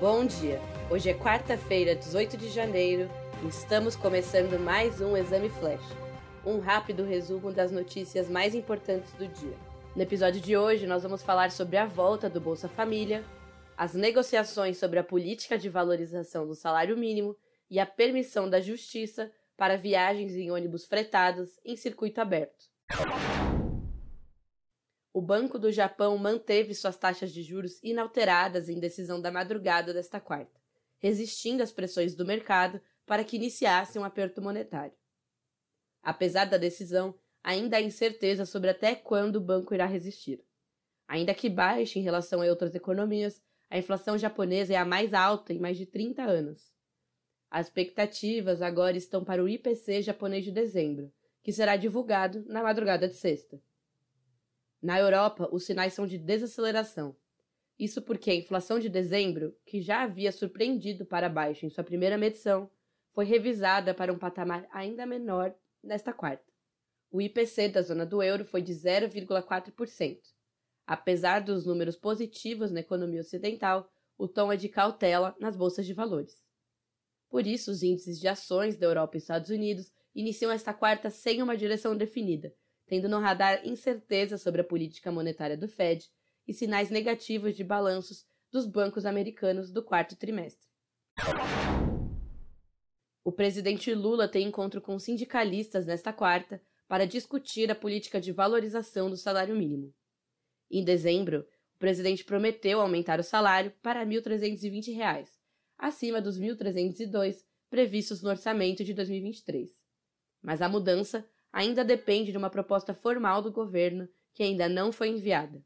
Bom dia! Hoje é quarta-feira, 18 de janeiro, e estamos começando mais um Exame Flash um rápido resumo das notícias mais importantes do dia. No episódio de hoje, nós vamos falar sobre a volta do Bolsa Família, as negociações sobre a política de valorização do salário mínimo e a permissão da Justiça para viagens em ônibus fretados em circuito aberto. O Banco do Japão manteve suas taxas de juros inalteradas em decisão da madrugada desta quarta, resistindo às pressões do mercado para que iniciasse um aperto monetário. Apesar da decisão, ainda há incerteza sobre até quando o banco irá resistir. Ainda que baixe em relação a outras economias, a inflação japonesa é a mais alta em mais de 30 anos. As expectativas agora estão para o IPC japonês de dezembro, que será divulgado na madrugada de sexta. Na Europa, os sinais são de desaceleração. Isso porque a inflação de dezembro, que já havia surpreendido para baixo em sua primeira medição, foi revisada para um patamar ainda menor nesta quarta. O IPC da zona do euro foi de 0,4%. Apesar dos números positivos na economia ocidental, o tom é de cautela nas bolsas de valores. Por isso, os índices de ações da Europa e Estados Unidos iniciam esta quarta sem uma direção definida, tendo no radar incerteza sobre a política monetária do Fed e sinais negativos de balanços dos bancos americanos do quarto trimestre. O presidente Lula tem encontro com sindicalistas nesta quarta para discutir a política de valorização do salário mínimo. Em dezembro, o presidente prometeu aumentar o salário para R$ 1.320, acima dos R$ 1.302 previstos no orçamento de 2023. Mas a mudança ainda depende de uma proposta formal do governo que ainda não foi enviada.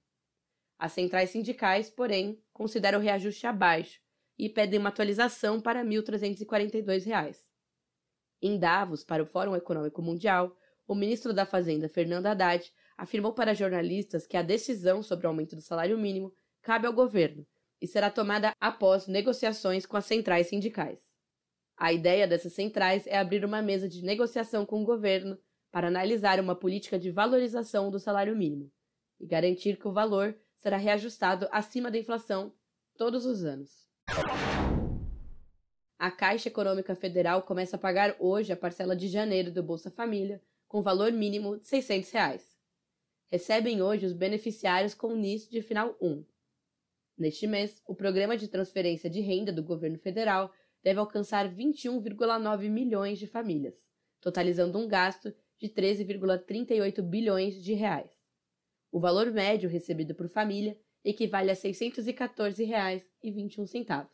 As centrais sindicais, porém, consideram o reajuste abaixo e pedem uma atualização para R$ 1.342. Em Davos, para o Fórum Econômico Mundial, o ministro da Fazenda, Fernando Haddad, afirmou para jornalistas que a decisão sobre o aumento do salário mínimo cabe ao governo e será tomada após negociações com as centrais sindicais. A ideia dessas centrais é abrir uma mesa de negociação com o governo para analisar uma política de valorização do salário mínimo e garantir que o valor será reajustado acima da inflação todos os anos. A Caixa Econômica Federal começa a pagar hoje a parcela de janeiro do Bolsa Família, com valor mínimo de 600 reais. Recebem hoje os beneficiários com NIS de final 1. Neste mês, o programa de transferência de renda do governo federal deve alcançar 21,9 milhões de famílias, totalizando um gasto de 13,38 bilhões de reais. O valor médio recebido por família equivale a R$ 614,21.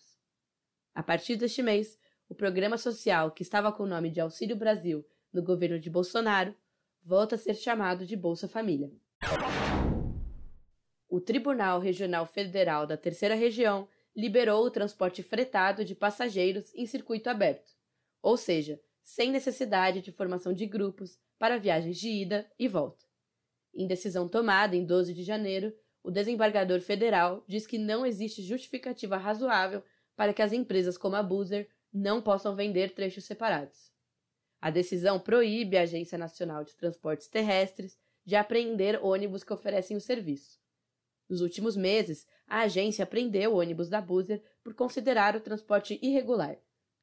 A partir deste mês, o programa social que estava com o nome de Auxílio Brasil no governo de Bolsonaro volta a ser chamado de Bolsa Família. O Tribunal Regional Federal da Terceira Região liberou o transporte fretado de passageiros em circuito aberto, ou seja, sem necessidade de formação de grupos para viagens de ida e volta. Em decisão tomada em 12 de janeiro, o desembargador federal diz que não existe justificativa razoável para que as empresas como a Boozer não possam vender trechos separados. A decisão proíbe a Agência Nacional de Transportes Terrestres de apreender ônibus que oferecem o serviço. Nos últimos meses, a agência apreendeu ônibus da Boozer por considerar o transporte irregular,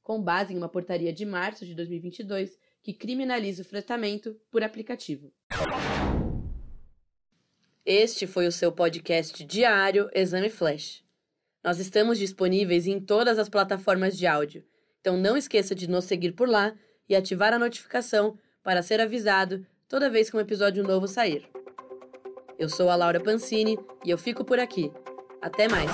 com base em uma portaria de março de 2022 que criminaliza o fretamento por aplicativo. Este foi o seu podcast diário Exame Flash. Nós estamos disponíveis em todas as plataformas de áudio, então não esqueça de nos seguir por lá e ativar a notificação para ser avisado toda vez que um episódio novo sair. Eu sou a Laura Pancini e eu fico por aqui. Até mais!